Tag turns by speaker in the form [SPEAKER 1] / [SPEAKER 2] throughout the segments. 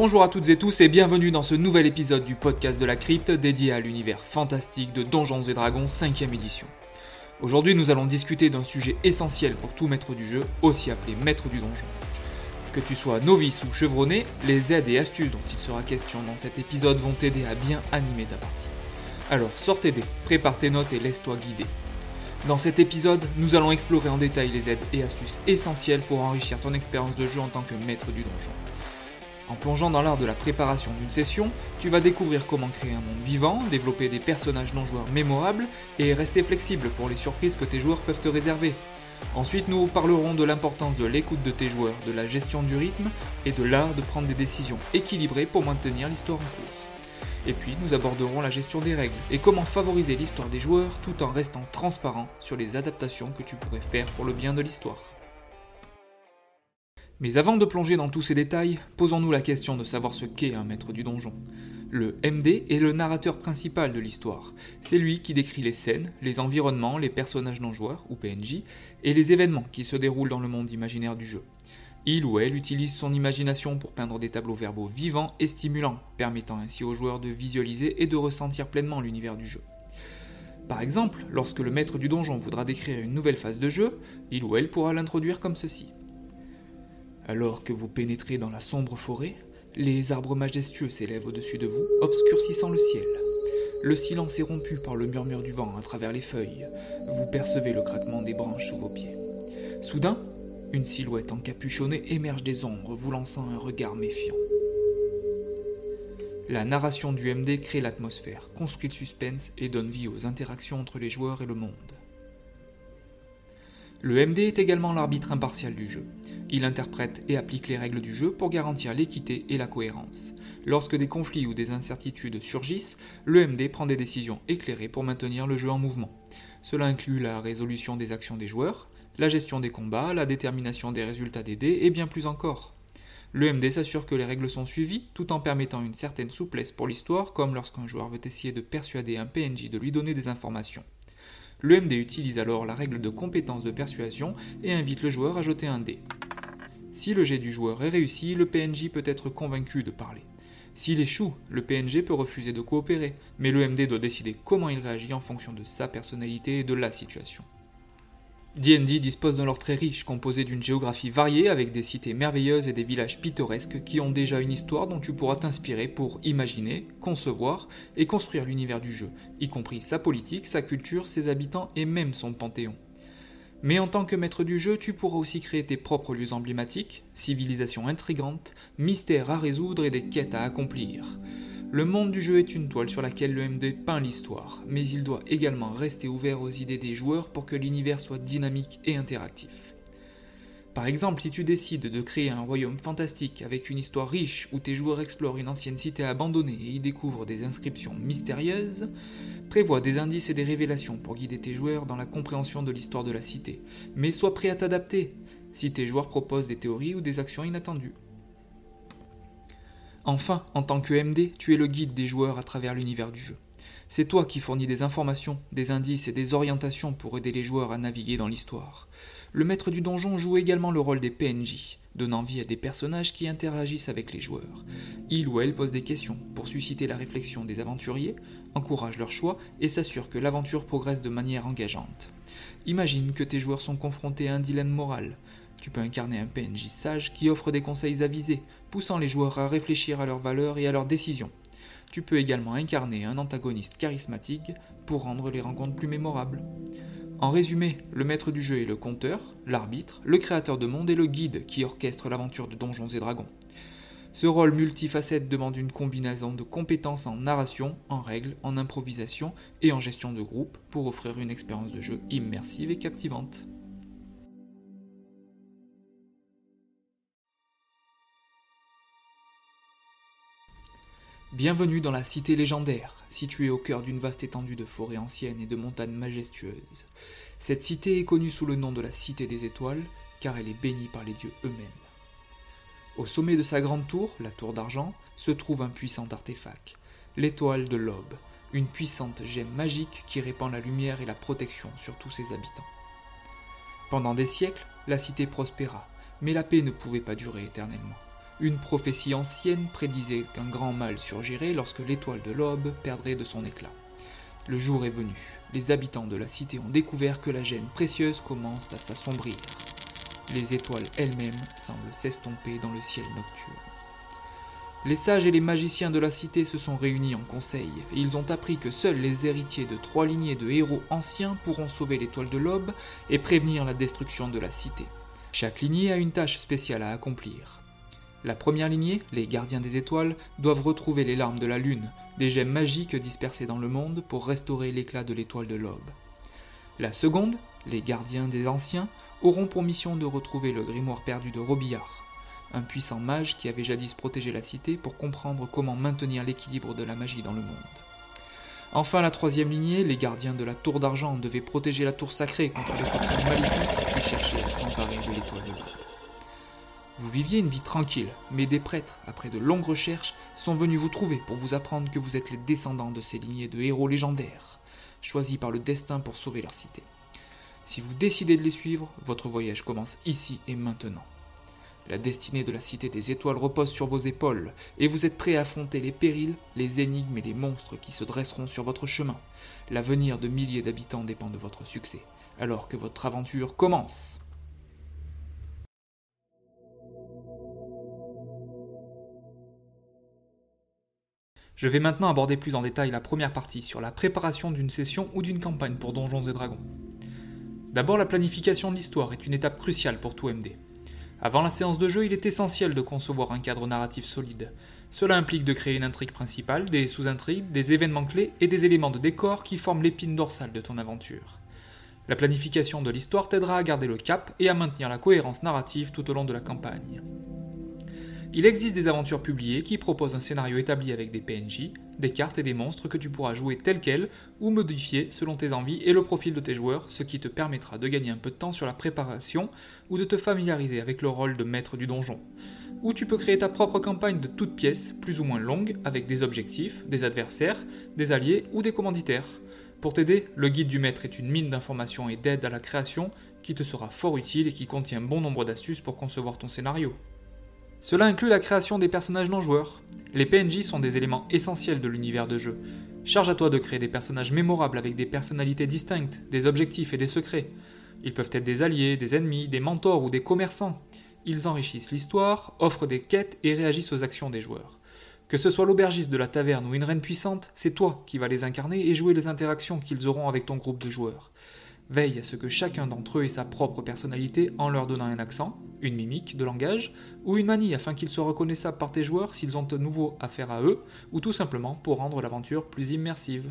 [SPEAKER 1] Bonjour à toutes et tous et bienvenue dans ce nouvel épisode du podcast de la crypte dédié à l'univers fantastique de Donjons et Dragons 5ème édition. Aujourd'hui nous allons discuter d'un sujet essentiel pour tout maître du jeu, aussi appelé maître du donjon. Que tu sois novice ou chevronné, les aides et astuces dont il sera question dans cet épisode vont t'aider à bien animer ta partie. Alors sors tes dés, prépare tes notes et laisse-toi guider. Dans cet épisode, nous allons explorer en détail les aides et astuces essentielles pour enrichir ton expérience de jeu en tant que maître du donjon. En plongeant dans l'art de la préparation d'une session, tu vas découvrir comment créer un monde vivant, développer des personnages non-joueurs mémorables et rester flexible pour les surprises que tes joueurs peuvent te réserver. Ensuite, nous parlerons de l'importance de l'écoute de tes joueurs, de la gestion du rythme et de l'art de prendre des décisions équilibrées pour maintenir l'histoire en cours. Et puis, nous aborderons la gestion des règles et comment favoriser l'histoire des joueurs tout en restant transparent sur les adaptations que tu pourrais faire pour le bien de l'histoire. Mais avant de plonger dans tous ces détails, posons-nous la question de savoir ce qu'est un maître du donjon. Le MD est le narrateur principal de l'histoire. C'est lui qui décrit les scènes, les environnements, les personnages non joueurs, ou PNJ, et les événements qui se déroulent dans le monde imaginaire du jeu. Il ou elle utilise son imagination pour peindre des tableaux verbaux vivants et stimulants, permettant ainsi aux joueurs de visualiser et de ressentir pleinement l'univers du jeu. Par exemple, lorsque le maître du donjon voudra décrire une nouvelle phase de jeu, il ou elle pourra l'introduire comme ceci. Alors que vous pénétrez dans la sombre forêt, les arbres majestueux s'élèvent au-dessus de vous, obscurcissant le ciel. Le silence est rompu par le murmure du vent à travers les feuilles. Vous percevez le craquement des branches sous vos pieds. Soudain, une silhouette encapuchonnée émerge des ombres, vous lançant un regard méfiant. La narration du MD crée l'atmosphère, construit le suspense et donne vie aux interactions entre les joueurs et le monde. Le MD est également l'arbitre impartial du jeu. Il interprète et applique les règles du jeu pour garantir l'équité et la cohérence. Lorsque des conflits ou des incertitudes surgissent, le MD prend des décisions éclairées pour maintenir le jeu en mouvement. Cela inclut la résolution des actions des joueurs, la gestion des combats, la détermination des résultats des dés et bien plus encore. Le MD s'assure que les règles sont suivies tout en permettant une certaine souplesse pour l'histoire comme lorsqu'un joueur veut essayer de persuader un PNJ de lui donner des informations. Le MD utilise alors la règle de compétence de persuasion et invite le joueur à jeter un dé. Si le jet du joueur est réussi, le PNJ peut être convaincu de parler. S'il échoue, le PNJ peut refuser de coopérer, mais le MD doit décider comment il réagit en fonction de sa personnalité et de la situation. D&D dispose d'un lore très riche, composé d'une géographie variée avec des cités merveilleuses et des villages pittoresques qui ont déjà une histoire dont tu pourras t'inspirer pour imaginer, concevoir et construire l'univers du jeu, y compris sa politique, sa culture, ses habitants et même son panthéon. Mais en tant que maître du jeu, tu pourras aussi créer tes propres lieux emblématiques, civilisations intrigantes, mystères à résoudre et des quêtes à accomplir. Le monde du jeu est une toile sur laquelle le MD peint l'histoire, mais il doit également rester ouvert aux idées des joueurs pour que l'univers soit dynamique et interactif. Par exemple, si tu décides de créer un royaume fantastique avec une histoire riche où tes joueurs explorent une ancienne cité abandonnée et y découvrent des inscriptions mystérieuses, prévois des indices et des révélations pour guider tes joueurs dans la compréhension de l'histoire de la cité, mais sois prêt à t'adapter si tes joueurs proposent des théories ou des actions inattendues. Enfin, en tant que MD, tu es le guide des joueurs à travers l'univers du jeu. C'est toi qui fournis des informations, des indices et des orientations pour aider les joueurs à naviguer dans l'histoire le maître du donjon joue également le rôle des PNJ, donnant vie à des personnages qui interagissent avec les joueurs. Il ou elle pose des questions pour susciter la réflexion des aventuriers, encourage leur choix et s'assure que l'aventure progresse de manière engageante. Imagine que tes joueurs sont confrontés à un dilemme moral. Tu peux incarner un PNJ sage qui offre des conseils avisés, poussant les joueurs à réfléchir à leurs valeurs et à leurs décisions. Tu peux également incarner un antagoniste charismatique pour rendre les rencontres plus mémorables. En résumé, le maître du jeu est le conteur, l'arbitre, le créateur de monde et le guide qui orchestre l'aventure de Donjons et Dragons. Ce rôle multifacette demande une combinaison de compétences en narration, en règles, en improvisation et en gestion de groupe pour offrir une expérience de jeu immersive et captivante. Bienvenue dans la cité légendaire, située au cœur d'une vaste étendue de forêts anciennes et de montagnes majestueuses. Cette cité est connue sous le nom de la Cité des Étoiles, car elle est bénie par les dieux eux-mêmes. Au sommet de sa grande tour, la tour d'argent, se trouve un puissant artefact, l'étoile de l'aube, une puissante gemme magique qui répand la lumière et la protection sur tous ses habitants. Pendant des siècles, la cité prospéra, mais la paix ne pouvait pas durer éternellement. Une prophétie ancienne prédisait qu'un grand mal surgirait lorsque l'étoile de l'aube perdrait de son éclat. Le jour est venu. Les habitants de la cité ont découvert que la gemme précieuse commence à s'assombrir. Les étoiles elles-mêmes semblent s'estomper dans le ciel nocturne. Les sages et les magiciens de la cité se sont réunis en conseil, et ils ont appris que seuls les héritiers de trois lignées de héros anciens pourront sauver l'étoile de l'aube et prévenir la destruction de la cité. Chaque lignée a une tâche spéciale à accomplir. La première lignée, les gardiens des étoiles, doivent retrouver les larmes de la lune, des gemmes magiques dispersées dans le monde pour restaurer l'éclat de l'étoile de l'aube. La seconde, les gardiens des anciens, auront pour mission de retrouver le grimoire perdu de Robillard, un puissant mage qui avait jadis protégé la cité pour comprendre comment maintenir l'équilibre de la magie dans le monde. Enfin, la troisième lignée, les gardiens de la tour d'argent devaient protéger la tour sacrée contre les forces maléfiques qui cherchaient à s'emparer de l'étoile de l'aube. Vous viviez une vie tranquille, mais des prêtres, après de longues recherches, sont venus vous trouver pour vous apprendre que vous êtes les descendants de ces lignées de héros légendaires, choisis par le destin pour sauver leur cité. Si vous décidez de les suivre, votre voyage commence ici et maintenant. La destinée de la cité des étoiles repose sur vos épaules, et vous êtes prêt à affronter les périls, les énigmes et les monstres qui se dresseront sur votre chemin. L'avenir de milliers d'habitants dépend de votre succès, alors que votre aventure commence. Je vais maintenant aborder plus en détail la première partie sur la préparation d'une session ou d'une campagne pour Donjons et Dragons. D'abord, la planification de l'histoire est une étape cruciale pour tout MD. Avant la séance de jeu, il est essentiel de concevoir un cadre narratif solide. Cela implique de créer une intrigue principale, des sous-intrigues, des événements clés et des éléments de décor qui forment l'épine dorsale de ton aventure. La planification de l'histoire t'aidera à garder le cap et à maintenir la cohérence narrative tout au long de la campagne. Il existe des aventures publiées qui proposent un scénario établi avec des PNJ, des cartes et des monstres que tu pourras jouer tels quels ou modifier selon tes envies et le profil de tes joueurs, ce qui te permettra de gagner un peu de temps sur la préparation ou de te familiariser avec le rôle de maître du donjon. Ou tu peux créer ta propre campagne de toutes pièces, plus ou moins longue, avec des objectifs, des adversaires, des alliés ou des commanditaires. Pour t'aider, le guide du maître est une mine d'informations et d'aide à la création qui te sera fort utile et qui contient bon nombre d'astuces pour concevoir ton scénario. Cela inclut la création des personnages non joueurs. Les PNJ sont des éléments essentiels de l'univers de jeu. Charge à toi de créer des personnages mémorables avec des personnalités distinctes, des objectifs et des secrets. Ils peuvent être des alliés, des ennemis, des mentors ou des commerçants. Ils enrichissent l'histoire, offrent des quêtes et réagissent aux actions des joueurs. Que ce soit l'aubergiste de la taverne ou une reine puissante, c'est toi qui vas les incarner et jouer les interactions qu'ils auront avec ton groupe de joueurs. Veille à ce que chacun d'entre eux ait sa propre personnalité en leur donnant un accent, une mimique de langage ou une manie afin qu'ils soient reconnaissables par tes joueurs s'ils ont de nouveau affaire à eux ou tout simplement pour rendre l'aventure plus immersive.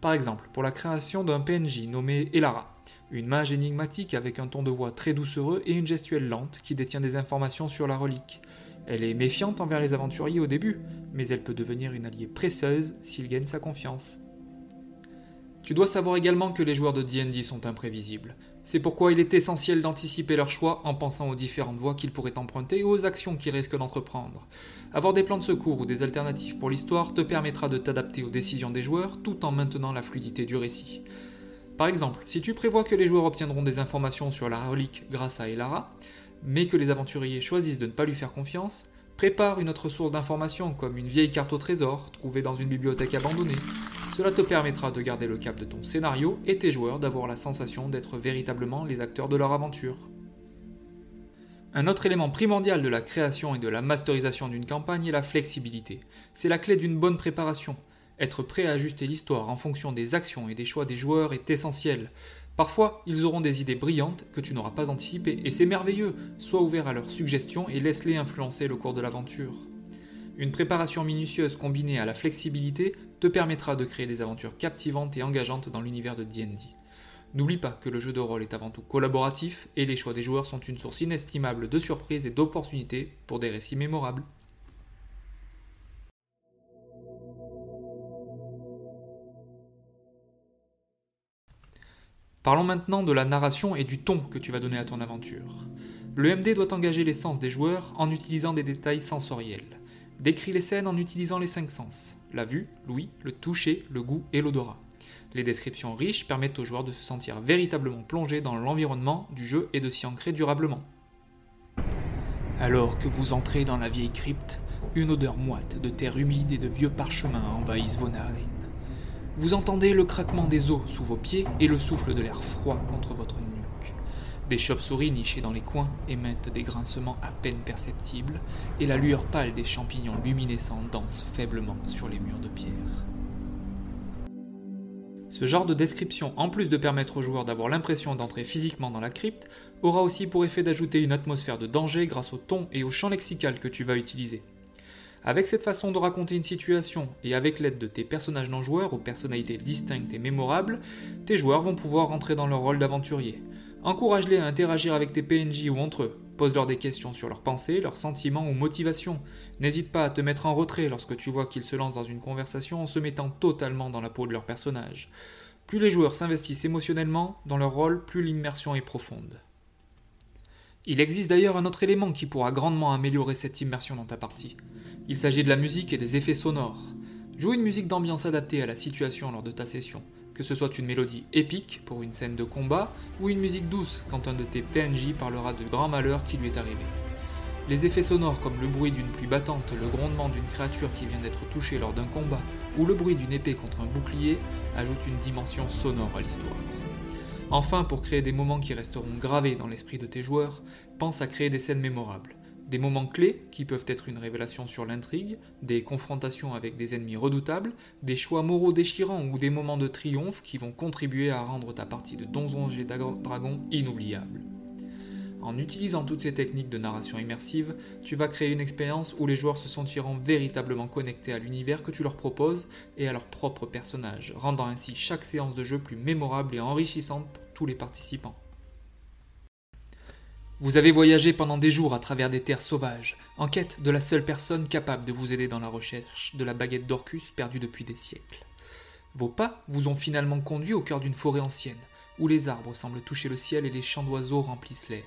[SPEAKER 1] Par exemple, pour la création d'un PNJ nommé Elara, une mage énigmatique avec un ton de voix très doucereux et une gestuelle lente qui détient des informations sur la relique. Elle est méfiante envers les aventuriers au début, mais elle peut devenir une alliée précieuse s'il gagne sa confiance. Tu dois savoir également que les joueurs de D&D sont imprévisibles. C'est pourquoi il est essentiel d'anticiper leurs choix en pensant aux différentes voies qu'ils pourraient emprunter et aux actions qu'ils risquent d'entreprendre. Avoir des plans de secours ou des alternatives pour l'histoire te permettra de t'adapter aux décisions des joueurs tout en maintenant la fluidité du récit. Par exemple, si tu prévois que les joueurs obtiendront des informations sur la relique grâce à Elara, mais que les aventuriers choisissent de ne pas lui faire confiance, prépare une autre source d'information comme une vieille carte au trésor trouvée dans une bibliothèque abandonnée, cela te permettra de garder le cap de ton scénario et tes joueurs d'avoir la sensation d'être véritablement les acteurs de leur aventure. Un autre élément primordial de la création et de la masterisation d'une campagne est la flexibilité. C'est la clé d'une bonne préparation. Être prêt à ajuster l'histoire en fonction des actions et des choix des joueurs est essentiel. Parfois, ils auront des idées brillantes que tu n'auras pas anticipées, et c'est merveilleux. Sois ouvert à leurs suggestions et laisse-les influencer le cours de l'aventure. Une préparation minutieuse combinée à la flexibilité te permettra de créer des aventures captivantes et engageantes dans l'univers de D&D. N'oublie pas que le jeu de rôle est avant tout collaboratif et les choix des joueurs sont une source inestimable de surprises et d'opportunités pour des récits mémorables. Parlons maintenant de la narration et du ton que tu vas donner à ton aventure. Le MD doit engager les sens des joueurs en utilisant des détails sensoriels. Décris les scènes en utilisant les cinq sens la vue, l'ouïe, le toucher, le goût et l'odorat. Les descriptions riches permettent aux joueurs de se sentir véritablement plongés dans l'environnement du jeu et de s'y ancrer durablement. Alors que vous entrez dans la vieille crypte, une odeur moite de terre humide et de vieux parchemins envahissent vos narines. Vous entendez le craquement des os sous vos pieds et le souffle de l'air froid contre votre nuque. Des chauves-souris nichées dans les coins émettent des grincements à peine perceptibles et la lueur pâle des champignons luminescents danse faiblement sur les murs de pierre. Ce genre de description, en plus de permettre aux joueurs d'avoir l'impression d'entrer physiquement dans la crypte, aura aussi pour effet d'ajouter une atmosphère de danger grâce au ton et au champ lexical que tu vas utiliser. Avec cette façon de raconter une situation et avec l'aide de tes personnages non joueurs aux personnalités distinctes et mémorables, tes joueurs vont pouvoir rentrer dans leur rôle d'aventurier. Encourage-les à interagir avec tes PNJ ou entre eux. Pose-leur des questions sur leurs pensées, leurs sentiments ou motivations. N'hésite pas à te mettre en retrait lorsque tu vois qu'ils se lancent dans une conversation en se mettant totalement dans la peau de leur personnage. Plus les joueurs s'investissent émotionnellement dans leur rôle, plus l'immersion est profonde. Il existe d'ailleurs un autre élément qui pourra grandement améliorer cette immersion dans ta partie. Il s'agit de la musique et des effets sonores. Joue une musique d'ambiance adaptée à la situation lors de ta session, que ce soit une mélodie épique pour une scène de combat ou une musique douce quand un de tes PNJ parlera de grands malheurs qui lui est arrivé. Les effets sonores comme le bruit d'une pluie battante, le grondement d'une créature qui vient d'être touchée lors d'un combat ou le bruit d'une épée contre un bouclier ajoutent une dimension sonore à l'histoire. Enfin, pour créer des moments qui resteront gravés dans l'esprit de tes joueurs, pense à créer des scènes mémorables. Des moments clés qui peuvent être une révélation sur l'intrigue, des confrontations avec des ennemis redoutables, des choix moraux déchirants ou des moments de triomphe qui vont contribuer à rendre ta partie de Donjons et Dragons inoubliable. En utilisant toutes ces techniques de narration immersive, tu vas créer une expérience où les joueurs se sentiront véritablement connectés à l'univers que tu leur proposes et à leur propre personnage, rendant ainsi chaque séance de jeu plus mémorable et enrichissante pour tous les participants. Vous avez voyagé pendant des jours à travers des terres sauvages, en quête de la seule personne capable de vous aider dans la recherche de la baguette d'Orcus perdue depuis des siècles. Vos pas vous ont finalement conduit au cœur d'une forêt ancienne, où les arbres semblent toucher le ciel et les chants d'oiseaux remplissent l'air.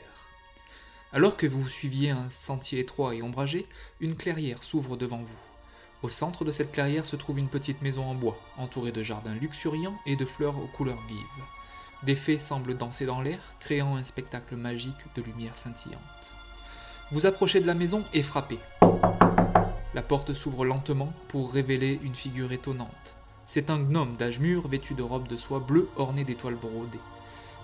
[SPEAKER 1] Alors que vous suiviez un sentier étroit et ombragé, une clairière s'ouvre devant vous. Au centre de cette clairière se trouve une petite maison en bois, entourée de jardins luxuriants et de fleurs aux couleurs vives. Des fées semblent danser dans l'air, créant un spectacle magique de lumière scintillante. Vous approchez de la maison et frappez. La porte s'ouvre lentement pour révéler une figure étonnante. C'est un gnome d'âge mûr vêtu de robe de soie bleue ornée d'étoiles brodées.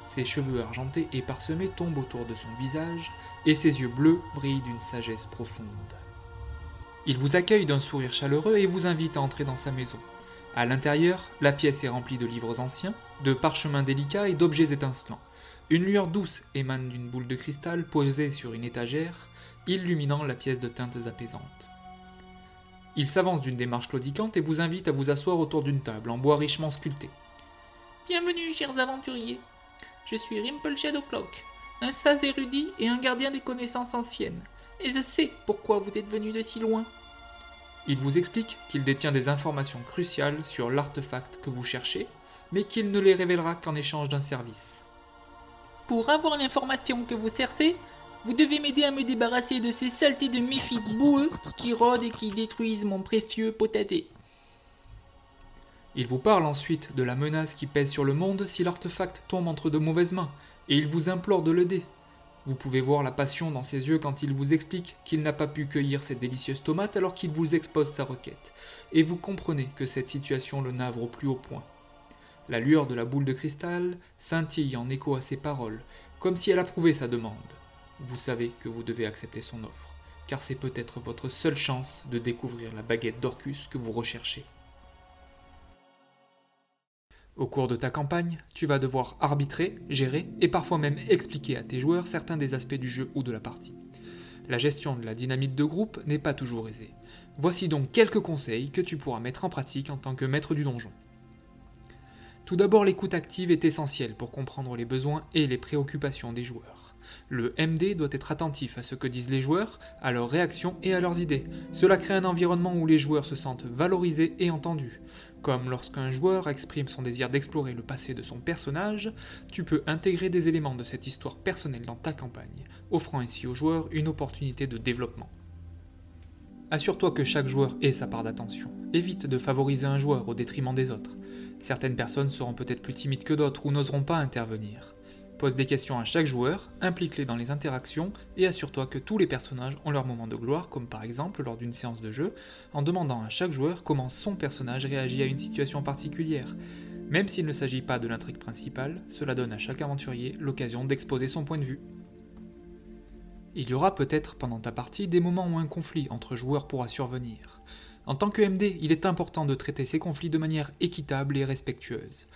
[SPEAKER 1] Ses cheveux argentés et parsemés tombent autour de son visage, et ses yeux bleus brillent d'une sagesse profonde. Il vous accueille d'un sourire chaleureux et vous invite à entrer dans sa maison. À l'intérieur, la pièce est remplie de livres anciens, de parchemins délicats et d'objets étincelants. Une lueur douce émane d'une boule de cristal posée sur une étagère, illuminant la pièce de teintes apaisantes. Il s'avance d'une démarche claudicante et vous invite à vous asseoir autour d'une table en bois richement sculpté.
[SPEAKER 2] Bienvenue, chers aventuriers. Je suis Rimple Shadowcloak, un sage érudit et un gardien des connaissances anciennes, et je sais pourquoi vous êtes venu de si loin.
[SPEAKER 1] Il vous explique qu'il détient des informations cruciales sur l'artefact que vous cherchez, mais qu'il ne les révélera qu'en échange d'un service.
[SPEAKER 2] Pour avoir l'information que vous cherchez, vous devez m'aider à me débarrasser de ces saletés de méfis boueux qui rôdent et qui détruisent mon précieux potager.
[SPEAKER 1] Il vous parle ensuite de la menace qui pèse sur le monde si l'artefact tombe entre de mauvaises mains, et il vous implore de l'aider. Vous pouvez voir la passion dans ses yeux quand il vous explique qu'il n'a pas pu cueillir cette délicieuse tomate alors qu'il vous expose sa requête, et vous comprenez que cette situation le navre au plus haut point. La lueur de la boule de cristal scintille en écho à ses paroles, comme si elle approuvait sa demande. Vous savez que vous devez accepter son offre, car c'est peut-être votre seule chance de découvrir la baguette d'Orcus que vous recherchez. Au cours de ta campagne, tu vas devoir arbitrer, gérer et parfois même expliquer à tes joueurs certains des aspects du jeu ou de la partie. La gestion de la dynamique de groupe n'est pas toujours aisée. Voici donc quelques conseils que tu pourras mettre en pratique en tant que maître du donjon. Tout d'abord, l'écoute active est essentielle pour comprendre les besoins et les préoccupations des joueurs. Le MD doit être attentif à ce que disent les joueurs, à leurs réactions et à leurs idées. Cela crée un environnement où les joueurs se sentent valorisés et entendus. Comme lorsqu'un joueur exprime son désir d'explorer le passé de son personnage, tu peux intégrer des éléments de cette histoire personnelle dans ta campagne, offrant ainsi aux joueurs une opportunité de développement. Assure-toi que chaque joueur ait sa part d'attention. Évite de favoriser un joueur au détriment des autres. Certaines personnes seront peut-être plus timides que d'autres ou n'oseront pas intervenir. Pose des questions à chaque joueur, implique-les dans les interactions et assure-toi que tous les personnages ont leur moment de gloire, comme par exemple lors d'une séance de jeu, en demandant à chaque joueur comment son personnage réagit à une situation particulière. Même s'il ne s'agit pas de l'intrigue principale, cela donne à chaque aventurier l'occasion d'exposer son point de vue. Il y aura peut-être pendant ta partie des moments où un conflit entre joueurs pourra survenir. En tant que MD, il est important de traiter ces conflits de manière équitable et respectueuse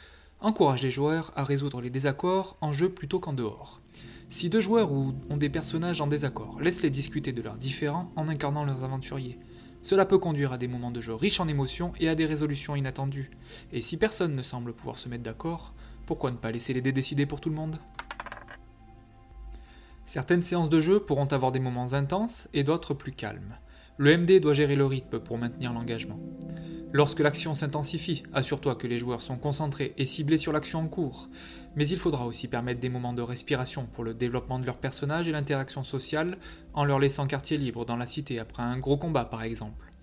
[SPEAKER 1] encourage les joueurs à résoudre les désaccords en jeu plutôt qu'en dehors. Si deux joueurs ont des personnages en désaccord, laisse-les discuter de leurs différends en incarnant leurs aventuriers. Cela peut conduire à des moments de jeu riches en émotions et à des résolutions inattendues. Et si personne ne semble pouvoir se mettre d'accord, pourquoi ne pas laisser les dés décider pour tout le monde? Certaines séances de jeu pourront avoir des moments intenses et d'autres plus calmes. Le MD doit gérer le rythme pour maintenir l'engagement. Lorsque l'action s'intensifie, assure-toi que les joueurs sont concentrés et ciblés sur l'action en cours. Mais il faudra aussi permettre des moments de respiration pour le développement de leur personnage et l'interaction sociale, en leur laissant quartier libre dans la cité après un gros combat par exemple.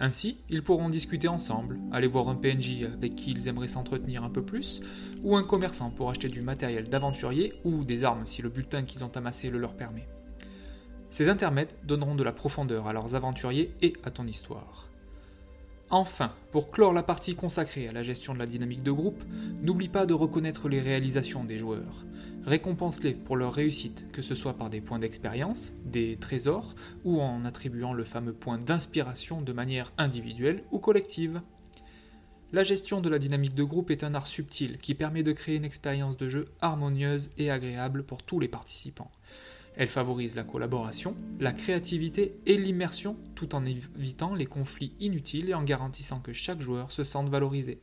[SPEAKER 1] Ainsi, ils pourront discuter ensemble, aller voir un PNJ avec qui ils aimeraient s'entretenir un peu plus, ou un commerçant pour acheter du matériel d'aventurier ou des armes si le bulletin qu'ils ont amassé le leur permet. Ces intermèdes donneront de la profondeur à leurs aventuriers et à ton histoire. Enfin, pour clore la partie consacrée à la gestion de la dynamique de groupe, n'oublie pas de reconnaître les réalisations des joueurs. Récompense-les pour leur réussite, que ce soit par des points d'expérience, des trésors, ou en attribuant le fameux point d'inspiration de manière individuelle ou collective. La gestion de la dynamique de groupe est un art subtil qui permet de créer une expérience de jeu harmonieuse et agréable pour tous les participants. Elle favorise la collaboration, la créativité et l'immersion tout en évitant les conflits inutiles et en garantissant que chaque joueur se sente valorisé.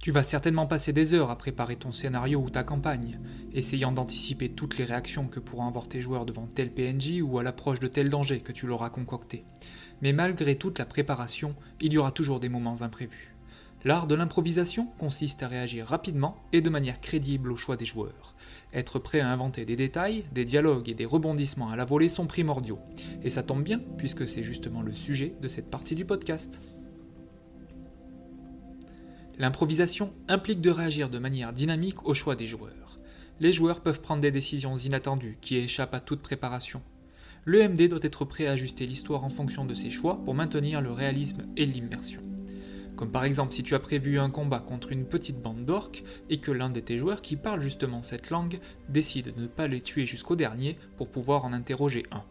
[SPEAKER 1] Tu vas certainement passer des heures à préparer ton scénario ou ta campagne, essayant d'anticiper toutes les réactions que pourront avoir tes joueurs devant tel PNJ ou à l'approche de tel danger que tu leur as concocté. Mais malgré toute la préparation, il y aura toujours des moments imprévus. L'art de l'improvisation consiste à réagir rapidement et de manière crédible au choix des joueurs. Être prêt à inventer des détails, des dialogues et des rebondissements à la volée sont primordiaux. Et ça tombe bien, puisque c'est justement le sujet de cette partie du podcast. L'improvisation implique de réagir de manière dynamique au choix des joueurs. Les joueurs peuvent prendre des décisions inattendues qui échappent à toute préparation. Le MD doit être prêt à ajuster l'histoire en fonction de ses choix pour maintenir le réalisme et l'immersion. Comme par exemple si tu as prévu un combat contre une petite bande d'orques et que l'un de tes joueurs qui parle justement cette langue décide de ne pas les tuer jusqu'au dernier pour pouvoir en interroger un.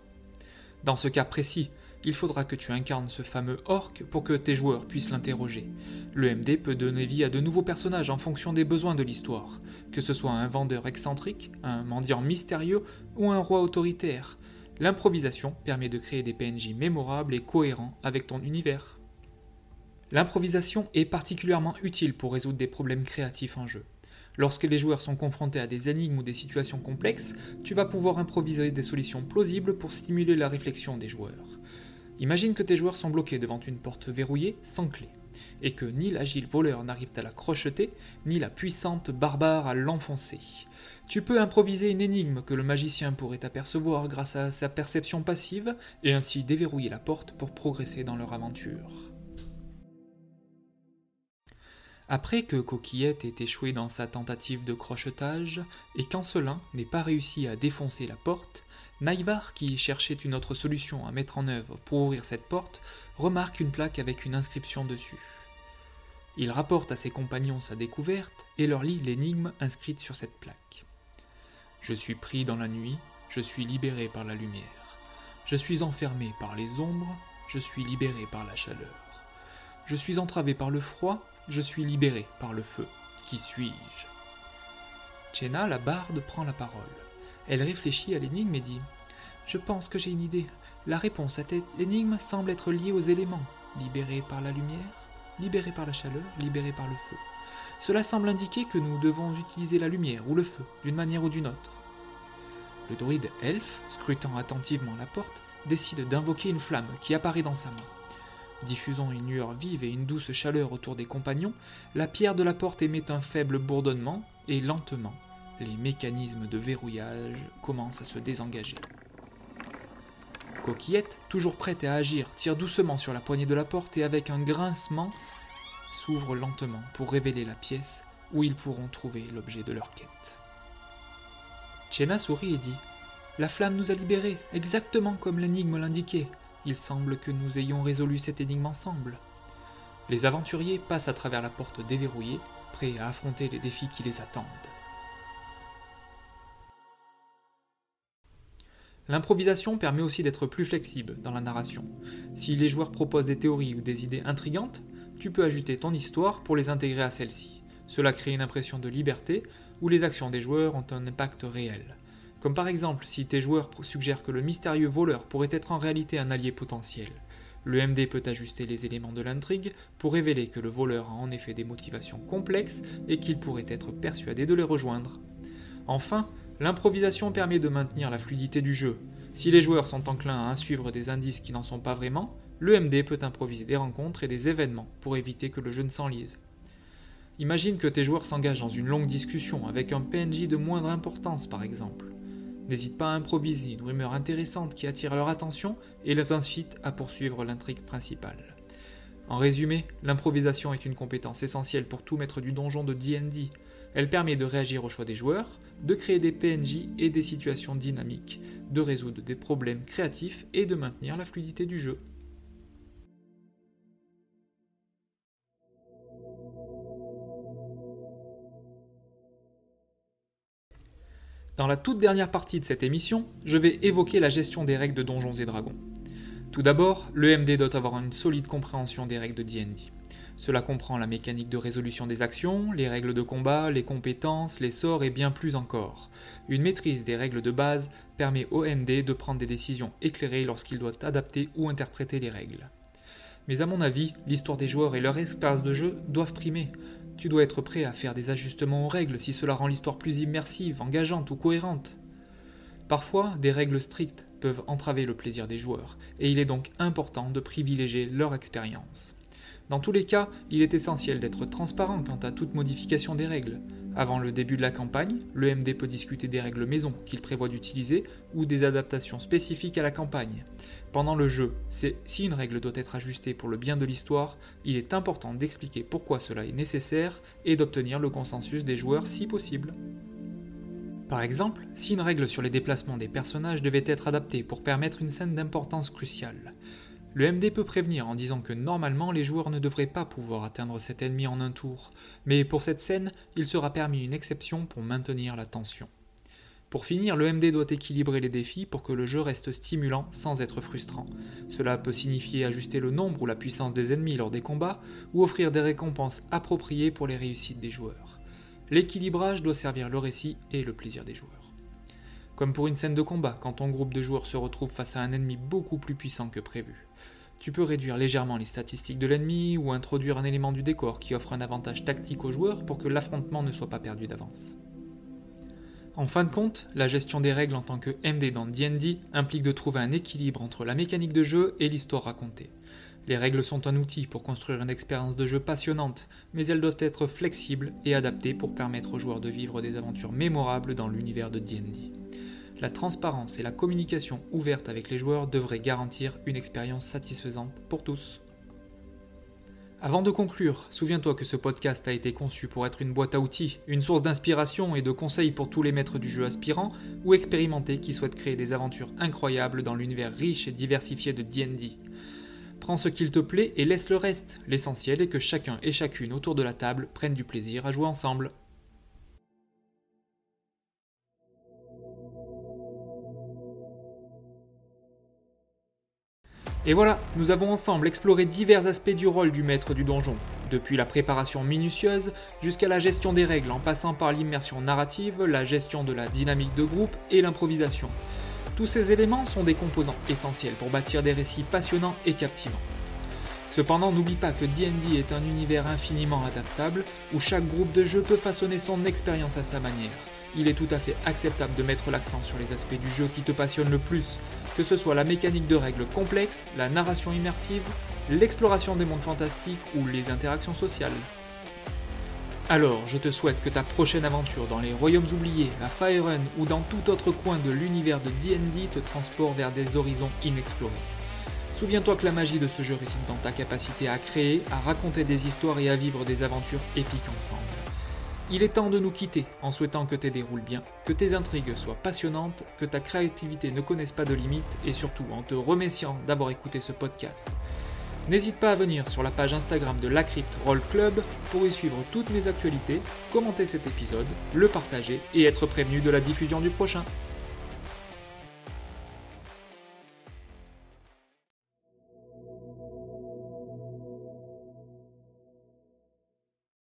[SPEAKER 1] Dans ce cas précis, il faudra que tu incarnes ce fameux orc pour que tes joueurs puissent l'interroger. Le MD peut donner vie à de nouveaux personnages en fonction des besoins de l'histoire, que ce soit un vendeur excentrique, un mendiant mystérieux ou un roi autoritaire. L'improvisation permet de créer des PNJ mémorables et cohérents avec ton univers. L'improvisation est particulièrement utile pour résoudre des problèmes créatifs en jeu. Lorsque les joueurs sont confrontés à des énigmes ou des situations complexes, tu vas pouvoir improviser des solutions plausibles pour stimuler la réflexion des joueurs. Imagine que tes joueurs sont bloqués devant une porte verrouillée sans clé, et que ni l'agile voleur n'arrive à la crocheter, ni la puissante barbare à l'enfoncer. Tu peux improviser une énigme que le magicien pourrait apercevoir grâce à sa perception passive, et ainsi déverrouiller la porte pour progresser dans leur aventure. Après que Coquillette ait échoué dans sa tentative de crochetage et qu'Ancelin n'ait pas réussi à défoncer la porte, Naïvar, qui cherchait une autre solution à mettre en œuvre pour ouvrir cette porte, remarque une plaque avec une inscription dessus. Il rapporte à ses compagnons sa découverte et leur lit l'énigme inscrite sur cette plaque. Je suis pris dans la nuit, je suis libéré par la lumière. Je suis enfermé par les ombres, je suis libéré par la chaleur. Je suis entravé par le froid, je suis libéré par le feu. Qui suis-je? Chena, la barde, prend la parole. Elle réfléchit à l'énigme et dit Je pense que j'ai une idée. La réponse à cette énigme semble être liée aux éléments. Libéré par la lumière, libéré par la chaleur, libéré par le feu. Cela semble indiquer que nous devons utiliser la lumière ou le feu, d'une manière ou d'une autre. Le druide elfe, scrutant attentivement la porte, décide d'invoquer une flamme qui apparaît dans sa main. Diffusant une lueur vive et une douce chaleur autour des compagnons, la pierre de la porte émet un faible bourdonnement et lentement, les mécanismes de verrouillage commencent à se désengager. Coquillette, toujours prête à agir, tire doucement sur la poignée de la porte et avec un grincement s'ouvre lentement pour révéler la pièce où ils pourront trouver l'objet de leur quête. Chena sourit et dit La flamme nous a libérés, exactement comme l'énigme l'indiquait. Il semble que nous ayons résolu cette énigme ensemble. Les aventuriers passent à travers la porte déverrouillée, prêts à affronter les défis qui les attendent. L'improvisation permet aussi d'être plus flexible dans la narration. Si les joueurs proposent des théories ou des idées intrigantes, tu peux ajouter ton histoire pour les intégrer à celle-ci. Cela crée une impression de liberté où les actions des joueurs ont un impact réel. Comme par exemple si tes joueurs suggèrent que le mystérieux voleur pourrait être en réalité un allié potentiel. Le MD peut ajuster les éléments de l'intrigue pour révéler que le voleur a en effet des motivations complexes et qu'il pourrait être persuadé de les rejoindre. Enfin, l'improvisation permet de maintenir la fluidité du jeu. Si les joueurs sont enclins à suivre des indices qui n'en sont pas vraiment, le MD peut improviser des rencontres et des événements pour éviter que le jeu ne s'enlise. Imagine que tes joueurs s'engagent dans une longue discussion avec un PNJ de moindre importance par exemple. N'hésite pas à improviser une rumeur intéressante qui attire leur attention et les incite à poursuivre l'intrigue principale. En résumé, l'improvisation est une compétence essentielle pour tout maître du donjon de D&D. Elle permet de réagir aux choix des joueurs, de créer des PNJ et des situations dynamiques, de résoudre des problèmes créatifs et de maintenir la fluidité du jeu. Dans la toute dernière partie de cette émission, je vais évoquer la gestion des règles de Donjons et Dragons. Tout d'abord, le MD doit avoir une solide compréhension des règles de D&D. Cela comprend la mécanique de résolution des actions, les règles de combat, les compétences, les sorts et bien plus encore. Une maîtrise des règles de base permet au MD de prendre des décisions éclairées lorsqu'il doit adapter ou interpréter les règles. Mais à mon avis, l'histoire des joueurs et leur expérience de jeu doivent primer. Tu dois être prêt à faire des ajustements aux règles si cela rend l'histoire plus immersive, engageante ou cohérente. Parfois, des règles strictes peuvent entraver le plaisir des joueurs, et il est donc important de privilégier leur expérience. Dans tous les cas, il est essentiel d'être transparent quant à toute modification des règles. Avant le début de la campagne, le MD peut discuter des règles maison qu'il prévoit d'utiliser ou des adaptations spécifiques à la campagne. Pendant le jeu, si une règle doit être ajustée pour le bien de l'histoire, il est important d'expliquer pourquoi cela est nécessaire et d'obtenir le consensus des joueurs si possible. Par exemple, si une règle sur les déplacements des personnages devait être adaptée pour permettre une scène d'importance cruciale, le MD peut prévenir en disant que normalement les joueurs ne devraient pas pouvoir atteindre cet ennemi en un tour, mais pour cette scène, il sera permis une exception pour maintenir la tension. Pour finir, le MD doit équilibrer les défis pour que le jeu reste stimulant sans être frustrant. Cela peut signifier ajuster le nombre ou la puissance des ennemis lors des combats, ou offrir des récompenses appropriées pour les réussites des joueurs. L'équilibrage doit servir le récit et le plaisir des joueurs. Comme pour une scène de combat, quand ton groupe de joueurs se retrouve face à un ennemi beaucoup plus puissant que prévu. Tu peux réduire légèrement les statistiques de l'ennemi ou introduire un élément du décor qui offre un avantage tactique aux joueurs pour que l'affrontement ne soit pas perdu d'avance. En fin de compte, la gestion des règles en tant que MD dans D&D implique de trouver un équilibre entre la mécanique de jeu et l'histoire racontée. Les règles sont un outil pour construire une expérience de jeu passionnante, mais elles doivent être flexibles et adaptées pour permettre aux joueurs de vivre des aventures mémorables dans l'univers de D&D. La transparence et la communication ouverte avec les joueurs devraient garantir une expérience satisfaisante pour tous. Avant de conclure, souviens-toi que ce podcast a été conçu pour être une boîte à outils, une source d'inspiration et de conseils pour tous les maîtres du jeu aspirants ou expérimentés qui souhaitent créer des aventures incroyables dans l'univers riche et diversifié de D&D. Prends ce qu'il te plaît et laisse le reste. L'essentiel est que chacun et chacune autour de la table prennent du plaisir à jouer ensemble. Et voilà, nous avons ensemble exploré divers aspects du rôle du maître du donjon, depuis la préparation minutieuse jusqu'à la gestion des règles en passant par l'immersion narrative, la gestion de la dynamique de groupe et l'improvisation. Tous ces éléments sont des composants essentiels pour bâtir des récits passionnants et captivants. Cependant, n'oublie pas que D&D est un univers infiniment adaptable où chaque groupe de jeu peut façonner son expérience à sa manière. Il est tout à fait acceptable de mettre l'accent sur les aspects du jeu qui te passionnent le plus, que ce soit la mécanique de règles complexes, la narration immersive, l'exploration des mondes fantastiques ou les interactions sociales. Alors, je te souhaite que ta prochaine aventure dans les royaumes oubliés, à Faerun ou dans tout autre coin de l'univers de D&D te transporte vers des horizons inexplorés. Souviens-toi que la magie de ce jeu réside dans ta capacité à créer, à raconter des histoires et à vivre des aventures épiques ensemble. Il est temps de nous quitter en souhaitant que tes déroules bien, que tes intrigues soient passionnantes, que ta créativité ne connaisse pas de limites et surtout en te remerciant d'avoir écouté ce podcast. N'hésite pas à venir sur la page Instagram de la Crypt Roll Club pour y suivre toutes mes actualités, commenter cet épisode, le partager et être prévenu de la diffusion du prochain.